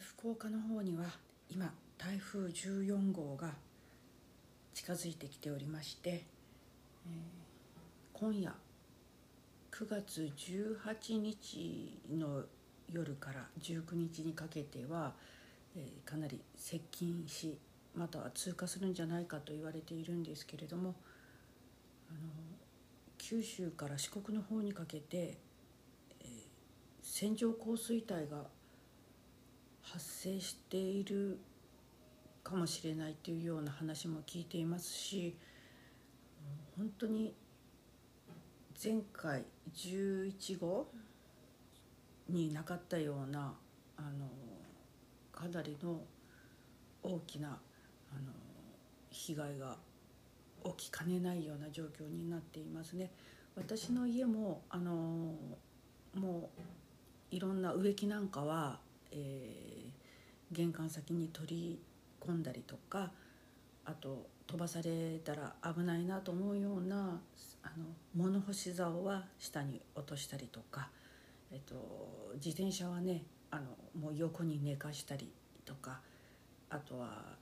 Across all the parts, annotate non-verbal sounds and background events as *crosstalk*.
福岡の方には今台風14号が近づいてきておりまして、えー、今夜9月18日の夜から19日にかけては、えー、かなり接近しまたは通過するんじゃないかと言われているんですけれどもあの九州から四国の方にかけて、えー、線状降水帯が発生しているかもしれないというような話も聞いていますし本当に前回11号になかったようなあのかなりの大きなあの被害が起きかねないような状況になっていますね。私の家もあのもういろんな植木なんかは、えー、玄関先に取り込んだりとかあと飛ばされたら危ないなと思うようなあの物干し竿は下に落としたりとか、えっと、自転車はねあのもう横に寝かしたりとかあとは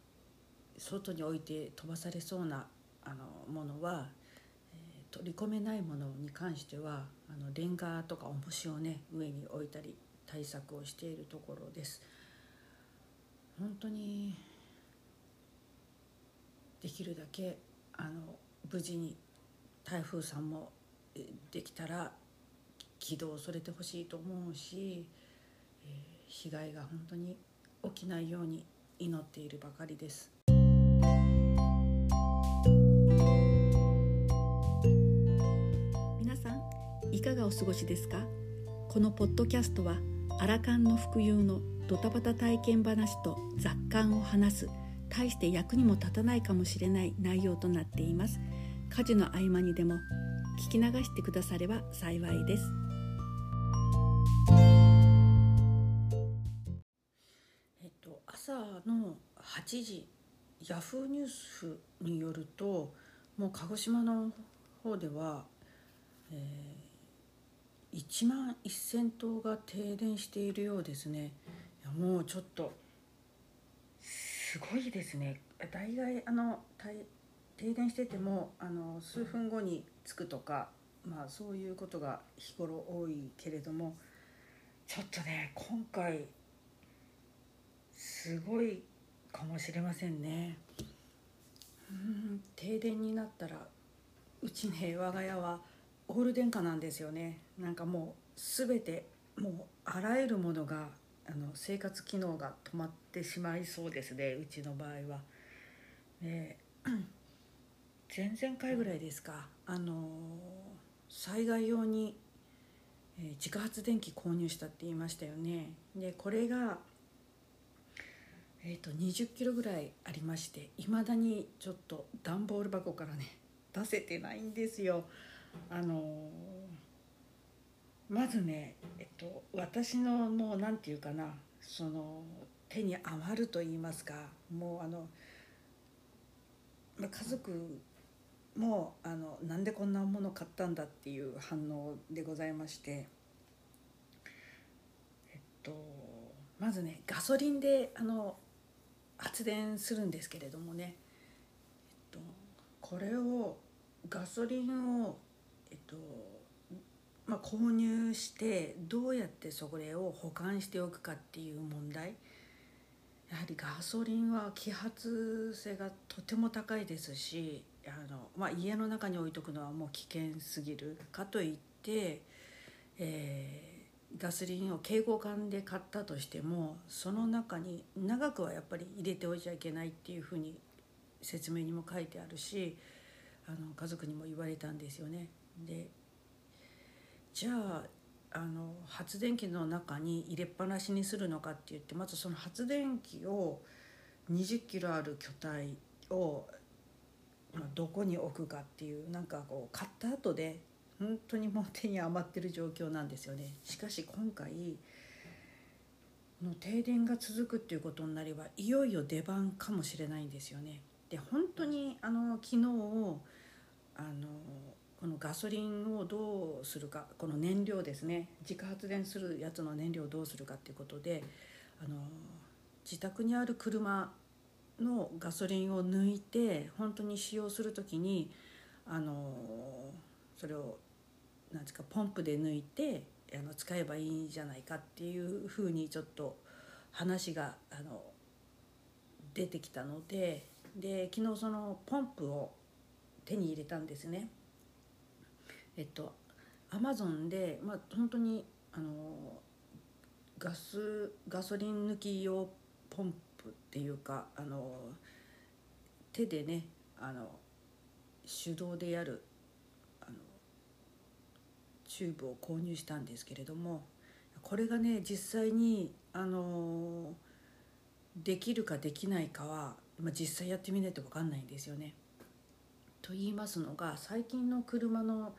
外に置いて飛ばされそうなあのものは、えー、取り込めないものに関してはあのレンガとか重しをね上に置いたり対策をしているところです。本当にできるだけあの無事に台風さんもできたら軌道をそれてほしいと思うし、えー、被害が本当に起きないように祈っているばかりです。皆さんいかがお過ごしですか？このポッドキャストはアラカンの福有のドタバタ体験話と雑感を話す。大して役にも立たないかもしれない内容となっています。家事の合間にでも聞き流してくだされば幸いです。えっと朝の8時ヤフーニュースによるともう鹿児島の方では、えー、1万1,000棟が停電しているようですね。もうちょっと。すごいですね。大概あの停電しててもあの数分後に着くとかまあそういうことが日頃多いけれどもちょっとね今回すごいかもしれませんね。うん停電になったらうちね我が家はオール電化なんですよね。なんかもう全てもうあらゆるものがあの生活機能が止まってしまいそうですねうちの場合は。で前々回ぐらいですかあの災害用に、えー、自家発電機購入したって言いましたよね。でこれがえーと、20キロぐらいありましていまだにちょっと段ボール箱からね出せてないんですよ。あのまずね、えっと、私のもう何て言うかなその手に余ると言いますかもうあの家族もあのなんでこんなもの買ったんだっていう反応でございましてえっとまずねガソリンであの発電するんですけれどもね、えっと、これをガソリンをえっとまあ、購入してどうやってそれを保管しておくかっていう問題やはりガソリンは揮発性がとても高いですしあの、まあ、家の中に置いとくのはもう危険すぎるかといって、えー、ガソリンを携行缶で買ったとしてもその中に長くはやっぱり入れておいちゃいけないっていうふうに説明にも書いてあるしあの家族にも言われたんですよね。でじゃああの発電機の中に入れっぱなしにするのかって言ってまずその発電機を20キロある巨体を、まあ、どこに置くかっていうなんかこう買った後で本当にもう手に余ってる状況なんですよね。しかし今回の停電が続くっていうことになればいよいよ出番かもしれないんですよね。で本当にあの昨日あのこのガソリンをどうするかこの燃料ですね自家発電するやつの燃料をどうするかっていうことであの自宅にある車のガソリンを抜いて本当に使用する時にあのそれをなんですかポンプで抜いてあの使えばいいんじゃないかっていうふうにちょっと話があの出てきたのでで昨日そのポンプを手に入れたんですね。えっとアマゾンで、まあ、本当にあのガスガソリン抜き用ポンプっていうかあの手でねあの手動でやるあのチューブを購入したんですけれどもこれがね実際にあのできるかできないかは、まあ、実際やってみないと分かんないんですよね。と言いますのが最近の車の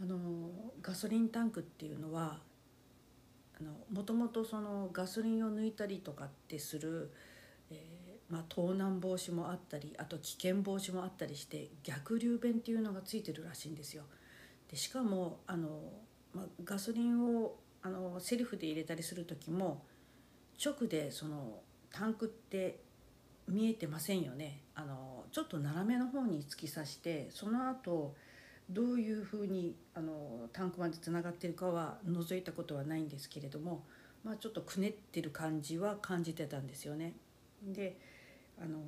あのガソリンタンクっていうのはもともとそのガソリンを抜いたりとかってする、えーまあ、盗難防止もあったりあと危険防止もあったりして逆流弁っていうのがついてるらしいんですよ。でしかもあの、まあ、ガソリンをあのセルフで入れたりする時も直でそのタンクって見えてませんよねあのちょっと斜めの方に突き刺してその後どういうふうにあのタンクまでつながってるかは覗いたことはないんですけれども、まあ、ちょっとくねってる感じは感じてたんですよね。であの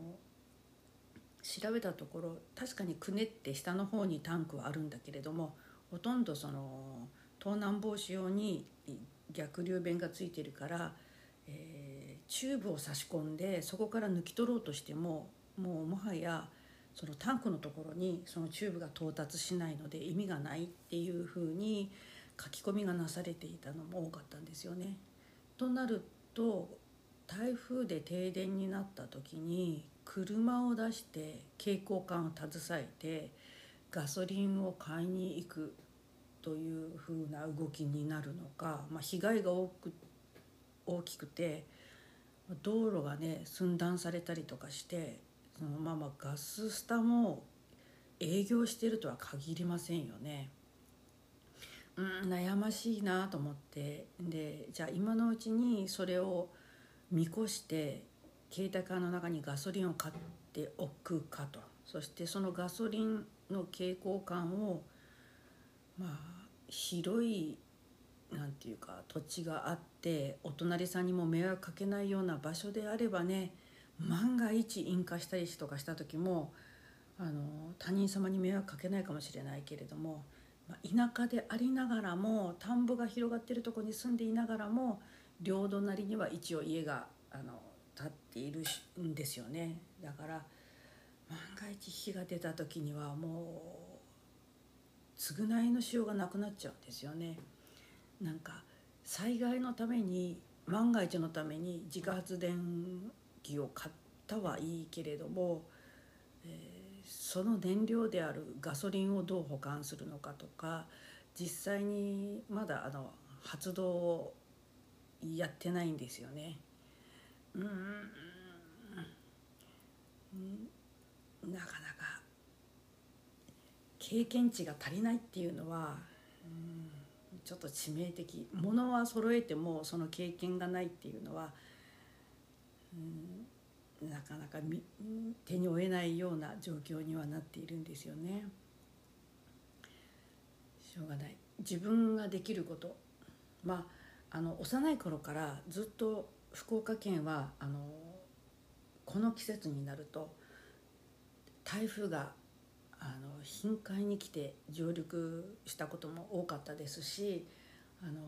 調べたところ確かにくねって下の方にタンクはあるんだけれどもほとんどその盗難防止用に逆流弁がついてるから、えー、チューブを差し込んでそこから抜き取ろうとしてももうもはやそのタンクのところにそのチューブが到達しないので意味がないっていうふうに書き込みがなされていたのも多かったんですよね。となると台風で停電になった時に車を出して蛍光管を携えてガソリンを買いに行くというふうな動きになるのか、まあ、被害が多く大きくて道路がね寸断されたりとかしてそのままガススタも営業してるとは限りませんよね。うん悩ましいなと思ってでじゃあ今のうちにそれを見越して携帯カーの中にガソリンを買っておくかとそしてそのガソリンの蛍光管をまあ広いなんていうか土地があってお隣さんにも迷惑かけないような場所であればね万が一引火したりとかした時もあの他人様に迷惑かけないかもしれないけれども、まあ、田舎でありながらも田んぼが広がってるとこに住んでいながらも領土なりには一応家があの建っているんですよねだから万が一火が出た時にはもう償いのしようがなくなっちゃうんですよね。なんか災害のために万が一のために自家発電機を買ったはいいけれども、えー、その燃料であるガソリンをどう保管するのかとか実際にまだあの発動をやってないんですよね。うんなかなか経験値が足りないっていうのは、うんちょっと致命的ものは揃えてもその経験がないっていうのは、なかなか手に負えないような状況にはなっているんですよね。しょうがない。自分ができること。まああの幼い頃からずっと福岡県はあのこの季節になると台風があの頻回に来て上陸したことも多かったですしあの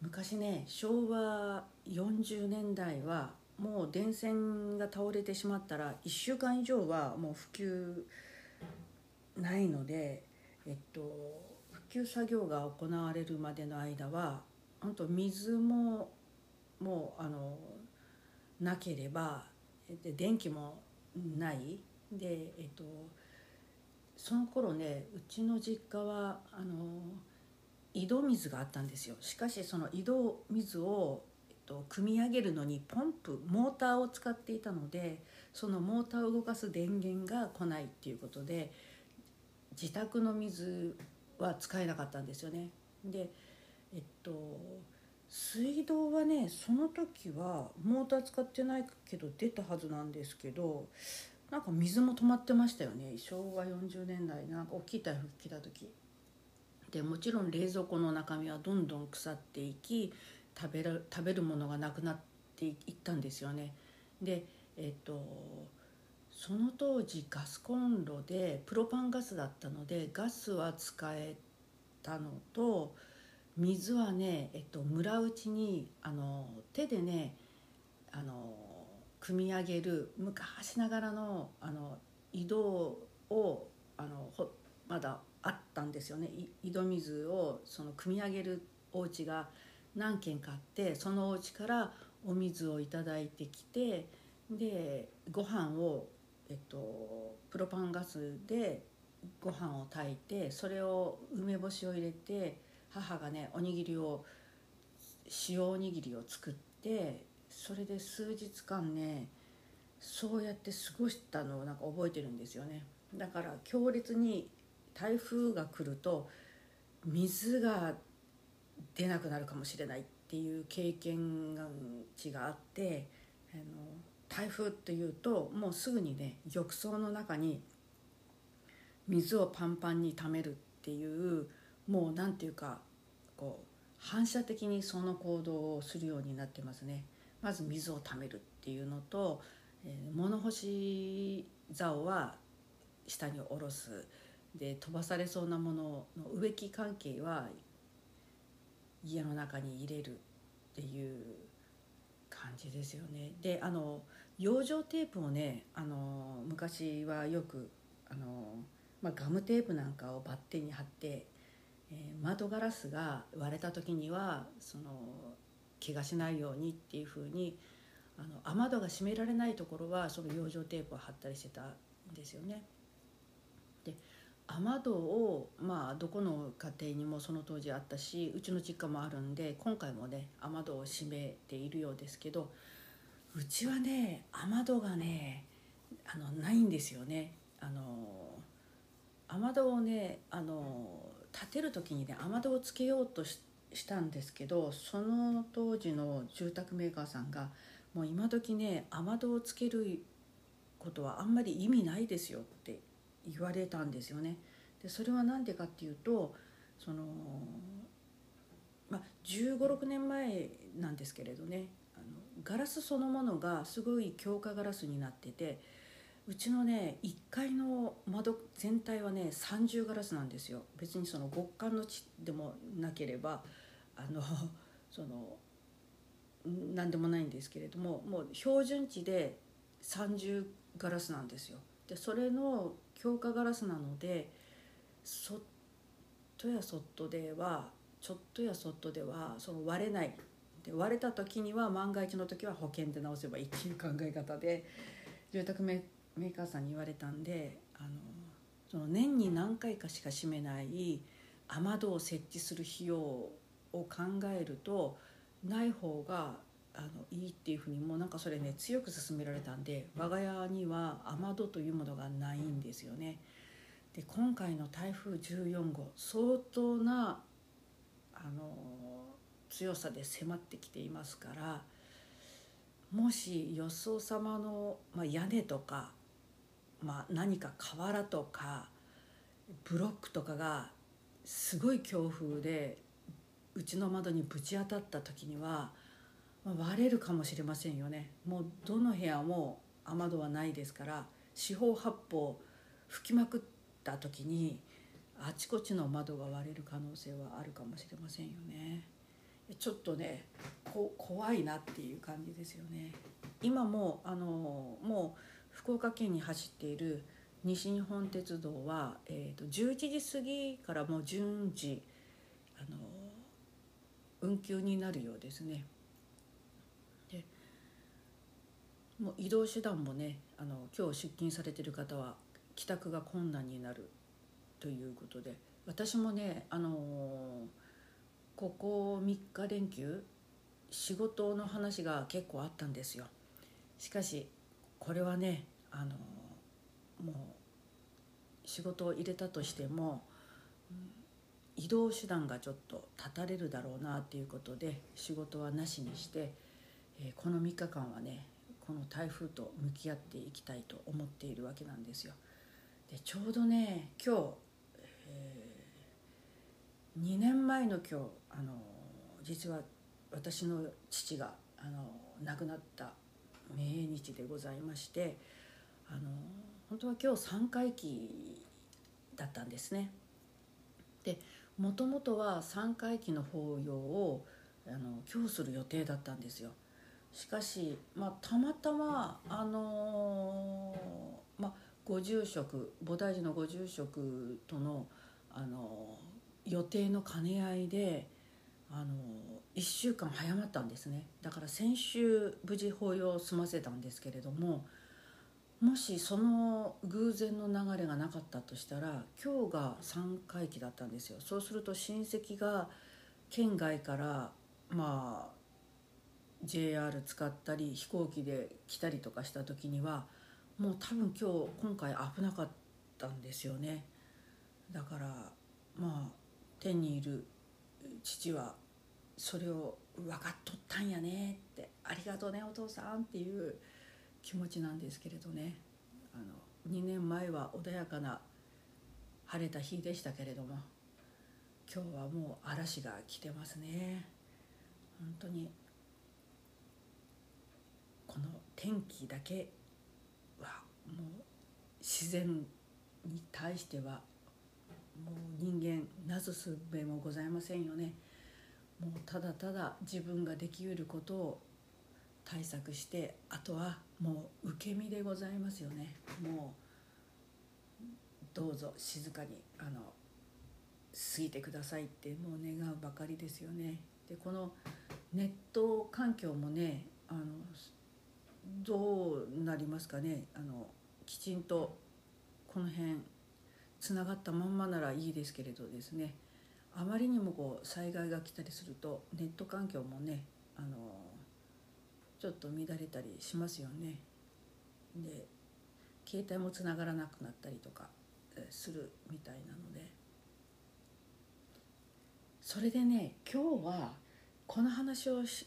昔ね昭和40年代はもう電線が倒れてしまったら1週間以上はもう普及ないので、えっと、普及作業が行われるまでの間は本当水ももうあのなければで電気もない。で、えっと、その頃ねうちの実家はあの井戸水があったんですよ。しかしその井戸水を、と、組み上げるのにポンプモーターを使っていたのでそのモーターを動かす電源が来ないっていうことで自宅の水は使えなかったんですよね。でえっと水道はねその時はモーター使ってないけど出たはずなんですけどなんか水も止まってましたよね昭和40年代なんか大きい台風来た時でもちろん冷蔵庫の中身はどんどん腐っていき食べる食べるものがなくなっていったんですよね。でえっ、とその当時ガスコンロでプロパンガスだったのでガスは使えたのと水はね、えっと、村内にあの手でねあの組み上げる昔ながらのあの井戸をあのほまだあったんですよね。井戸水をその組み上げるお家が何軒かあってそのお家からお水を頂いてきてでご飯をえっと、プロパンガスでご飯を炊いてそれを梅干しを入れて母がねおにぎりを塩おにぎりを作ってそれで数日間ねそうやって過ごしたのをなんか覚えてるんですよね。だから強烈に台風が来ると水が出なくなるかもしれないっていう経験値があってあの台風っていうともうすぐにね浴槽の中に水をパンパンに溜めるっていうもう何て言うかこう反射的にその行動をするようになってますね。まず水を溜めるっていうのと、えー、物干し竿は下に下ろすで飛ばされそうなものの植木関係は家の中に入れるっていう感じですよね。であの養生テープをねあの昔はよくあの、まあ、ガムテープなんかをバッテンに貼って、えー、窓ガラスが割れた時にはその怪我しないようにっていうふうにあの雨戸が閉められないところはその養生テープを貼ったりしてたんですよね。雨戸をまあどこの家庭にもその当時あったしうちの実家もあるんで今回もね雨戸を閉めているようですけどうちはね雨戸がねあのないんですよね。あの雨戸をねあの建てる時にね雨戸をつけようとしたんですけどその当時の住宅メーカーさんがもう今時ね雨戸をつけることはあんまり意味ないですよって言われたんですよね。でそれは何でかっていうとそのまあ1 5 6年前なんですけれどねあのガラスそのものがすごい強化ガラスになっててうちのね1階の窓全体はね三重ガラスなんですよ別にその極寒の地でもなければあの *laughs* その何でもないんですけれどももう標準値で三重ガラスなんですよでそれの強化ガラスなのでそっとやそっとではちょっとやそっとではその割れない。で割れた時には万が一の時は保険で直せばいいっていう考え方で住宅メーカーさんに言われたんであのその年に何回かしか閉めない雨戸を設置する費用を考えるとない方があのいいっていうふうにもうなんかそれね強く勧められたんで我が家には雨戸というものがないんですよね。で今回の台風14号相当なあの強さで迫ってきていますからもし予想様の、まあ、屋根とか、まあ、何か瓦とかブロックとかがすごい強風でうちの窓にぶち当たった時には、まあ、割れるかもしれませんよねもうどの部屋も雨戸はないですから四方八方吹きまくった時にあちこちの窓が割れる可能性はあるかもしれませんよね。ちょっとねこ怖いなっていう感じですよね。今もあのもう福岡県に走っている西日本鉄道は、えーと、11時過ぎからもう順次あの運休になるようですね。でもう移動手段もねあの今日出勤されてる方は帰宅が困難になるということで私もねあのーここ3日連休仕事の話が結構あったんですよ。しかしこれはねあのもう仕事を入れたとしても、移動手段がちょっと断たれるだろうなっていうことで仕事はなしにして、えー、この3日間はねこの台風と向き合っていきたいと思っているわけなんですよ。でちょうどね今日、えー、2年前の今日あの実は私の父があの亡くなった命日でございましてあの本当は今日3回忌だったんですね。でもともとは3回忌の法要をあの今日する予定だったんですよ。しかし、まあ、たまたまあのー、まあ、ご住職菩提寺のご住職との、あのー、予定の兼ね合いで、あのー、1週間早まったんですね。だから先週無事法要を済ませたんですけれどももしその偶然の流れがなかったとしたら今日が3回忌だったんですよ。そうすると親戚が県外からまあ JR 使ったり飛行機で来たりとかした時にはもう多分今日今回危なかったんですよね。だからまあ天にいる父はそれを分かっとったんやねってありがとうねお父さんっていう気持ちなんですけれどね。あの2年前は穏やかな晴れた日でしたけれども今日はもう嵐が来てますね。本当にこの天気だけはもう自然に対してはもう人間なすすべもございませんよね。もうただただ自分ができうることを対策してあとはもう受け身でございますよね。もうどうぞ静かにあの過ぎてくださいってもう願うばかりですよね。でこのネット環境もねあのどうなりますかね？あのきちんとこの辺つながったまんまならいいですけれどですね。あまりにもこう災害が来たりするとネット環境もねあのちょっと乱れたりしますよね。で携帯もつながらなくなったりとかするみたいなので。それでね今日はこの話をし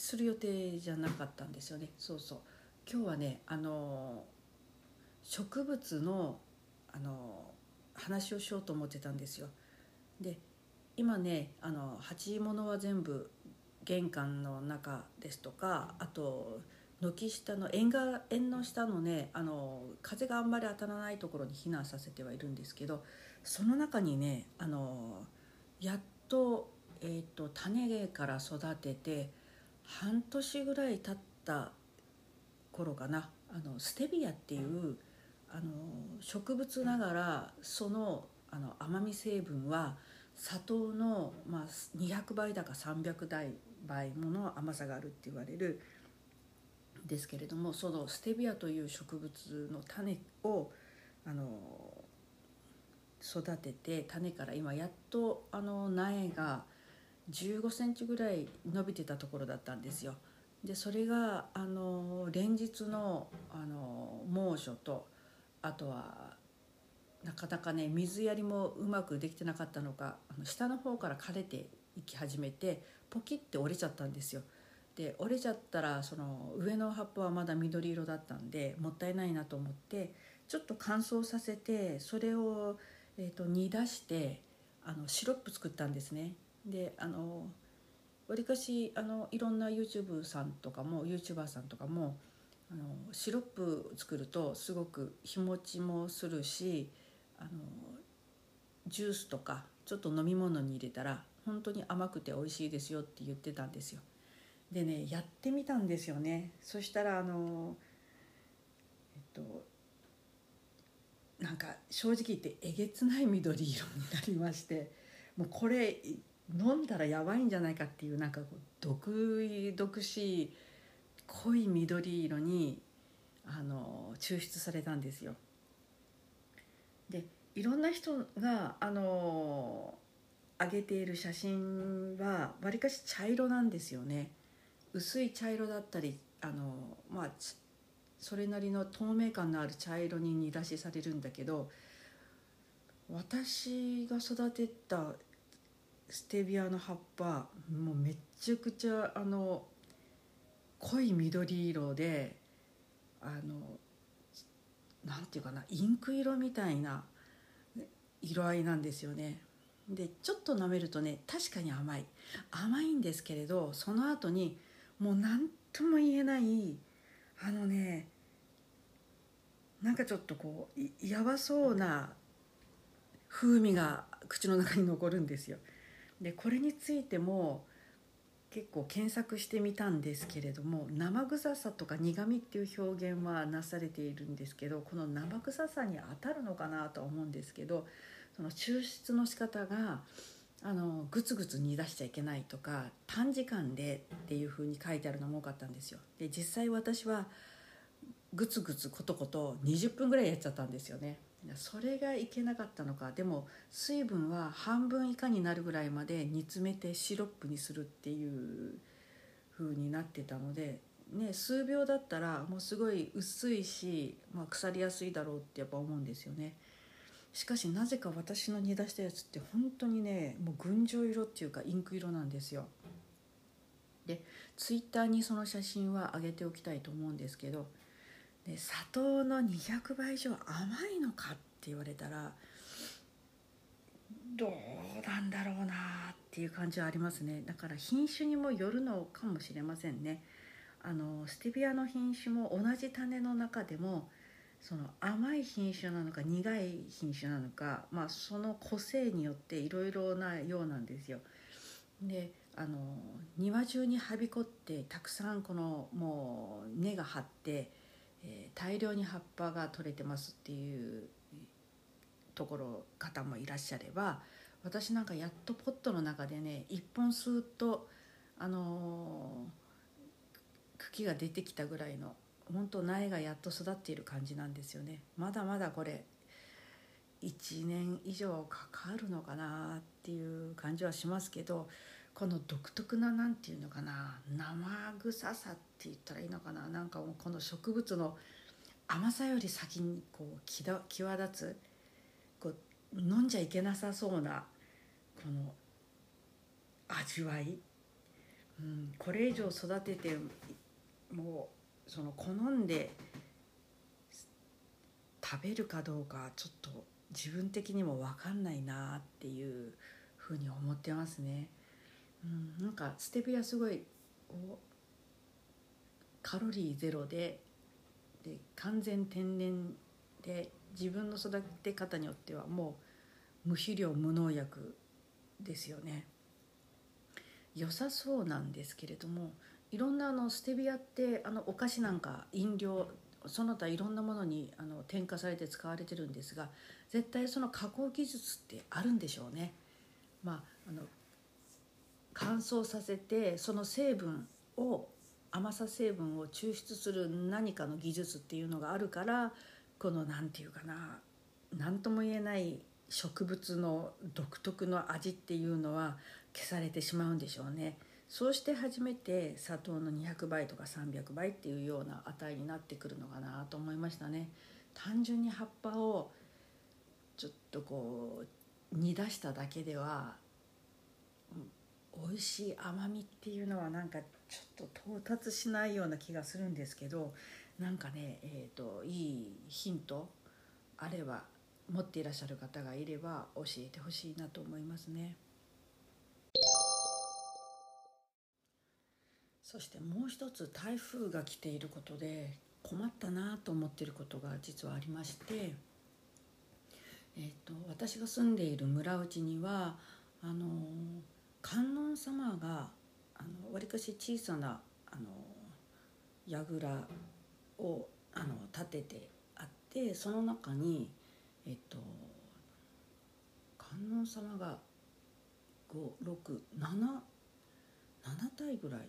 する予定じゃなかったんですよね。そうそう。今日はねあの植物のあの話をしようと思ってたんですよ。で今ねあの鉢物は全部玄関の中ですとかあと軒下の縁が縁の下のねあの風があんまり当たらないところに避難させてはいるんですけどその中にねあのやっと,、えーと種から育てて半年ぐらい経った頃かな。あのステビアっていうあの植物ながらそのあの甘み成分は砂糖の、まあ、200倍だか300倍もの甘さがあるって言われるですけれどもそのステビアという植物の種をあの育てて種から今やっとあの苗が15センチぐらい伸びてたところだったんですよ。でそれがあの連日のあの猛暑とあとはなかなかね水やりもうまくできてなかったのかあの下の方から枯れていき始めてポキって折れちゃったんですよ。で折れちゃったらその上の葉っぱはまだ緑色だったんでもったいないなと思ってちょっと乾燥させてそれを、えーと煮出してあのシロップ作ったんですね。であのわりかしあのいろんな YouTube さんとかも YouTuber さんとかもあのシロップ作るとすごく日持ちもするしあのジュースとかちょっと飲み物に入れたら本当に甘くて美味しいですよって言ってたんですよ。でねやってみたんですよね。そしたらあのえっとなんか正直言ってえげつない緑色になりましてもうこれ飲んだらやばいんじゃないかっていうなんかこう毒毒しい濃い緑色にあの抽出されたんですよ。でいろんな人があの上げている写真はわりかし茶色なんですよね。薄い茶色だったりあのまあそれなりの透明感のある茶色に煮出しされるんだけど私が育てたステビアの葉っぱもうめちゃくちゃあの濃い緑色であのなんていうかなインク色みたいな色合いなんですよね。でちょっと舐めるとね確かに甘い甘いんですけれどその後にもう何とも言えないあのねなんかちょっとこうやばそうな風味が口の中に残るんですよ。でこれについても結構検索してみたんですけれども生臭さとか苦みっていう表現はなされているんですけどこの生臭さに当たるのかなとは思うんですけどその抽出の仕方があのグツグツ煮出しちゃいけないとか短時間でっていうふうに書いてあるのも多かったんですよ。で実際私はグツグツコトコト20分ぐらいやっちゃったんですよね。それがいけなかったのかでも水分は半分以下になるぐらいまで煮詰めてシロップにするっていう風になってたので、ね、数秒だったらもうすごい薄いし、まあ、腐りやすいだろうってやっぱ思うんですよね。しかしなぜか私の煮出したやつって本当にねもう群青色っていうかインク色なんですよ。でツイッターにその写真は上げておきたいと思うんですけどで砂糖の200倍以上甘いのかって言われたらどうなんだろうなっていう感じはありますねだから品種にもよるのかもしれませんねあのステビアの品種も同じ種の中でもその甘い品種なのか苦い品種なのか、まあ、その個性によっていろいろなようなんですよ。であの庭中にはびこってたくさんこのもう根が張ってえー、大量に葉っぱが取れてますっていうところ方もいらっしゃれば私なんかやっとポットの中でね一本スーッとあのー、茎が出てきたぐらいの本当苗がやっと育っている感じなんですよね。まだまだこれ1年以上かかるのかなっていう感じはしますけどこの独特な何て言うのかな生臭さって言ったらいいのかななんかもうこの植物の甘さより先にこう際立つこう飲んじゃいけなさそうなこの味わい、うん、これ以上育ててもうその好んで食べるかどうかちょっと自分的にも分かんないなっていうふうに思ってますね。うん、なんかステビアすごいカロリーゼロでで完全天然で自分の育て方によってはもう無肥料無農薬ですよね良さそうなんですけれどもいろんなあのステビアってあのお菓子なんか飲料その他いろんなものにあの添加されて使われてるんですが絶対その加工技術ってあるんでしょうね。まあ、あの乾燥させてその成分を甘さ成分を抽出する何かの技術っていうのがあるからこの何て言うかな何とも言えない植物の独特の味っていうのは消されてしまうんでしょうね。そうして初めて砂糖の200倍とか300倍っていうような値になってくるのかなと思いましたね。単純に葉っぱをちょっとこう煮出しただけでは美味しい甘みっていうのはなんかちょっと到達しないような気がするんですけどなんかね、えーと、いいヒントあれば持っていらっしゃる方がいれば教えてほしいなと思いますね。そしてもう一つ台風が来ていることで困ったなと思っていることが実はありまして、えーと、私が住んでいる村内にはあの観音様がわりかし小さなあの櫓をあの立ててあってその中にえっと観音様が567 7体ぐらい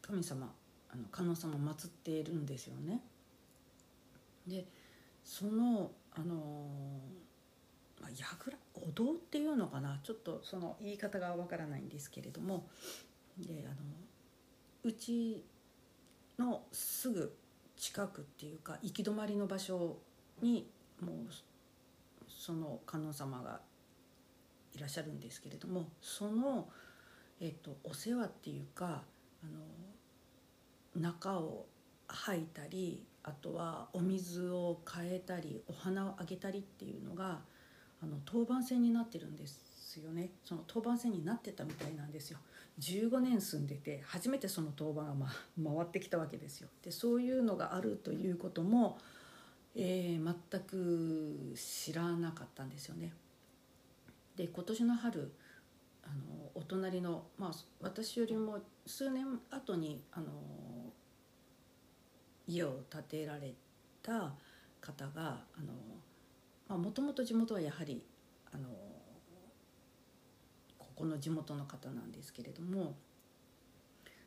神様あの観音様を祀っているんですよね。でそのあのまあ、櫓お堂っていうのかな？ちょっとその言い方がわからないんですけれども。であのうちのすぐ近くっていうか行き止まりの場所にもうその観音様がいらっしゃるんですけれどもその、えっと、お世話っていうかあの中を吐いたりあとはお水を変えたりお花をあげたりっていうのがあの当番制になってるんですよね。その当番制になってたみたいなんですよ。15年住んでて初めてその当番が、ま、回ってきたわけですよ。でそういうのがあるということも、えー、全く知らなかったんですよね。で今年の春あのお隣の、まあ、私よりも数年後にあの家を建てられた方があのもともと地元はやはりあのここの地元の方なんですけれども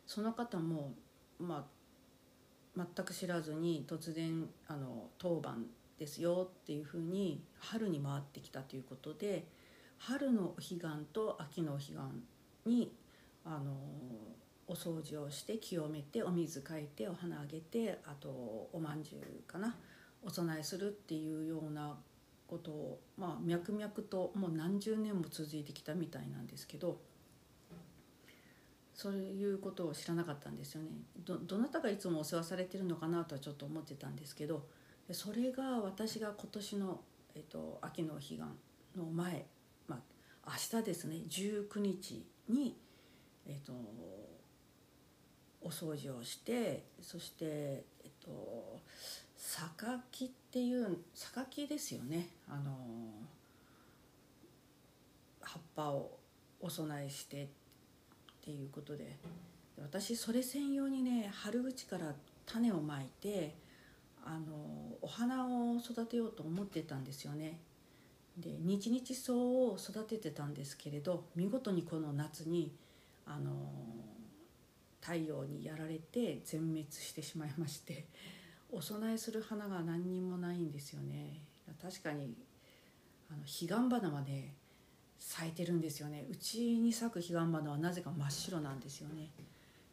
その方も、まあ、全く知らずに突然あの当番ですよっていうふうに春に回ってきたということで春のお彼岸と秋のお彼岸にあのお掃除をして清めてお水かいてお花あげてあとおまんじゅうかなお供えするっていうようなことを、まあ、脈々ともう何十年も続いてきたみたいなんですけどそういうことを知らなかったんですよね。どどなたがいつもお世話されてるのかなとはちょっと思ってたんですけどそれが私が今年の、えっと、秋の彼岸の前、まあ、明日ですね19日に、えっと、お掃除をしてそして、えっと、榊っていう榊ですよね。あの葉っぱをお供えしてっていうことで。私それ専用にね春口から種をまいてあのお花を育てようと思ってたんですよね。で日々草を育ててたんですけれど見事にこの夏にあの太陽にやられて全滅してしまいまして。お供えする花が何にもないんですよね。確かにあの彼岸花はね咲いてるんですよね。うちに咲く彼岸花はなぜか真っ白なんですよね。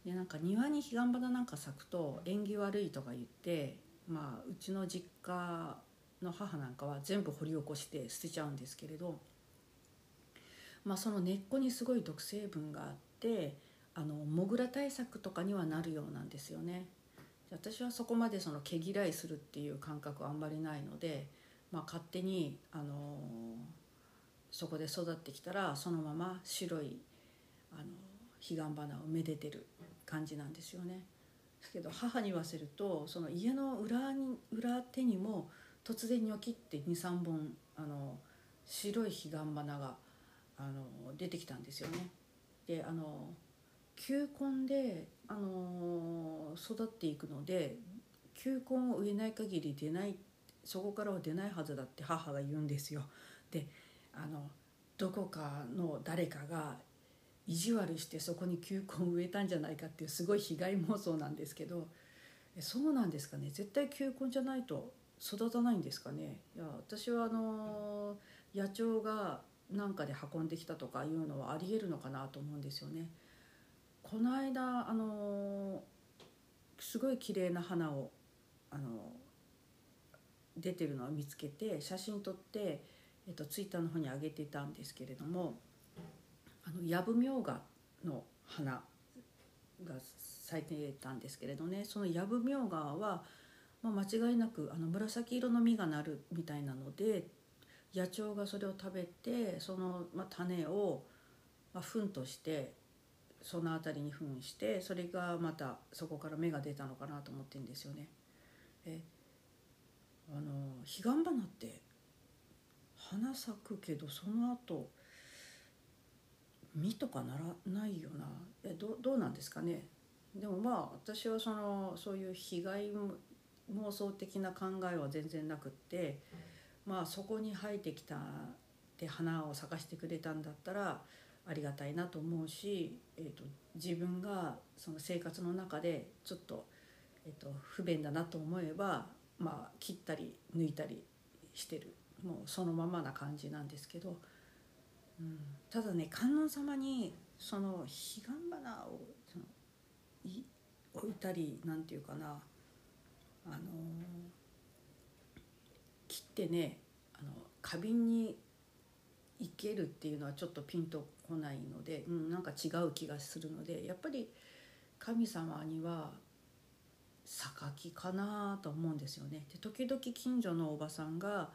でなんか庭に彼岸花なんか咲くと縁起悪いとか言ってまあうちの実家の母なんかは全部掘り起こして捨てちゃうんですけれどまあその根っこにすごい毒成分があってあのモグラ対策とかにはなるようなんですよね。私はそこまでその毛嫌いするっていう感覚はあんまりないので、まあ、勝手に、あのそこで育ってきたらそのまま白いあの彼岸花をめでてる感じなんですよね。ですけど母に言わせるとその家の裏に裏手にも突然ニョキって23本あの白い彼岸花があの出てきたんですよね。であの球根で、あのー、育っていくので球根を植えない限り出ないそこからは出ないはずだって母が言うんですよ。であのどこかの誰かが意地悪してそこに球根を植えたんじゃないかっていうすごい被害妄想なんですけどそうなんですかね？絶対球根じゃないと育たないんですかね？いや私はあの野鳥がなんかで運んできたとかいうのはありえるのかなと思うんですよね。この間あのすごい綺麗な花をあの出てるのを見つけて写真撮って、えっと、ツイッターの方に上げてたんですけれどもあのヤブミョウガの花が咲いてたんですけれどねそのヤブミョウガは、まあ、間違いなくあの紫色の実がなるみたいなので野鳥がそれを食べてその、まあ、種を、まあ、糞としてその辺りに扮してそれがまたそこから芽が出たのかなと思ってるんですよね。えあの彼岸花って花咲くけどその後実とかならないよな。えどどうなんですかね。でもまあ私はそのそういう被害妄想的な考えは全然なくってまあそこに生えてきたで花を咲かしてくれたんだったらありがたいなと思うし、えーと、自分がその生活の中でちょっと,、えーと、不便だなと思えば、まあ、切ったり抜いたりしてる。もうそのままな感じなんですけど、うん、ただね観音様にその彼岸花をそのい置いたりなんていうかなあの切ってねあの花瓶に生けるっていうのはちょっとピンとこないので、うん、なんか違う気がするのでやっぱり神様には榊かなと思うんですよね。で時々近所のおばさんが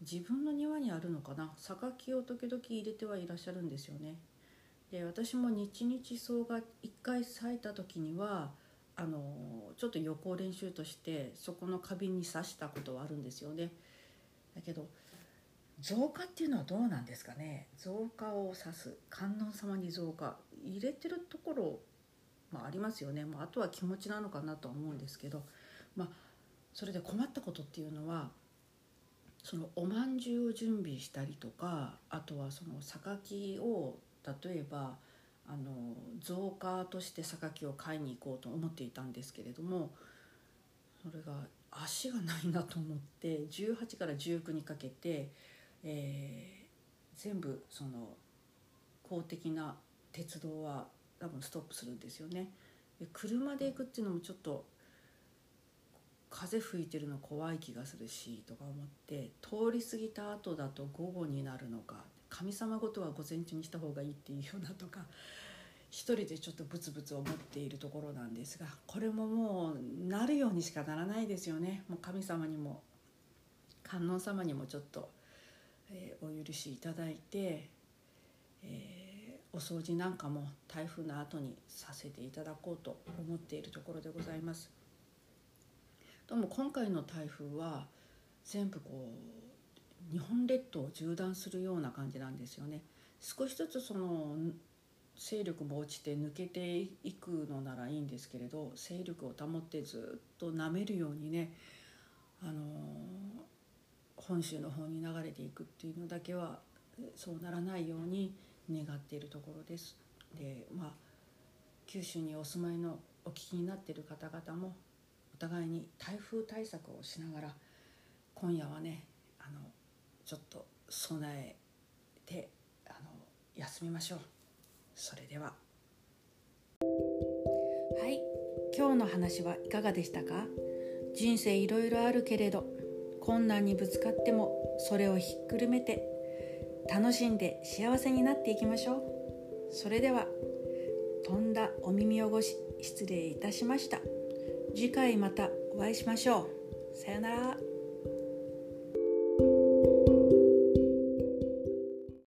自分の庭にあるのかな？榊を時々入れてはいらっしゃるんですよね。で私も日々草が1回咲いた時にはあのちょっと予行練習としてそこの花瓶に刺したことはあるんですよね。だけど増加っていうのはどうなんですかね？増加を指す。観音様に増加。入れてるところ、まあ、ありますよね、まあ、あとは気持ちなのかなとは思うんですけど、まあ、それで困ったことっていうのはそのおまんじゅうを準備したりとかあとはその榊を例えばあの増加として榊を買いに行こうと思っていたんですけれどもそれが足がないなと思って18から19にかけて、えー、全部その公的な鉄道は多分ストップするんですよね。で車で行くっていうのもちょっと風吹いてるの怖い気がするしとか思って通り過ぎた後だと午後になるのか神様ごとは午前中にした方がいいっていうようなとか一人でちょっとブツブツ思っているところなんですがこれももうなるようにしかならないですよねもう神様にも観音様にもちょっと、えー、お許しいただいて、えー、お掃除なんかも台風の後にさせていただこうと思っているところでございます。どうも今回の台風は全部こう日本列島を縦断するような感じなんですよね。少しずつその勢力も落ちて抜けていくのならいいんですけれど勢力を保ってずっと舐めるようにね、あの本州の方に流れていくっていうのだけはそうならないように願っているところです。でまあ九州にお住まいのお聞きになっている方々もお互いに台風対策をしながら今夜はねあのちょっと備えてあの休みましょう。それでは。はい。今日の話はいかがでしたか？人生いろいろあるけれど困難にぶつかってもそれをひっくるめて楽しんで幸せになっていきましょうそれでは飛んだお耳汚し失礼いたしました。次回またお会いしましょう。さよなら。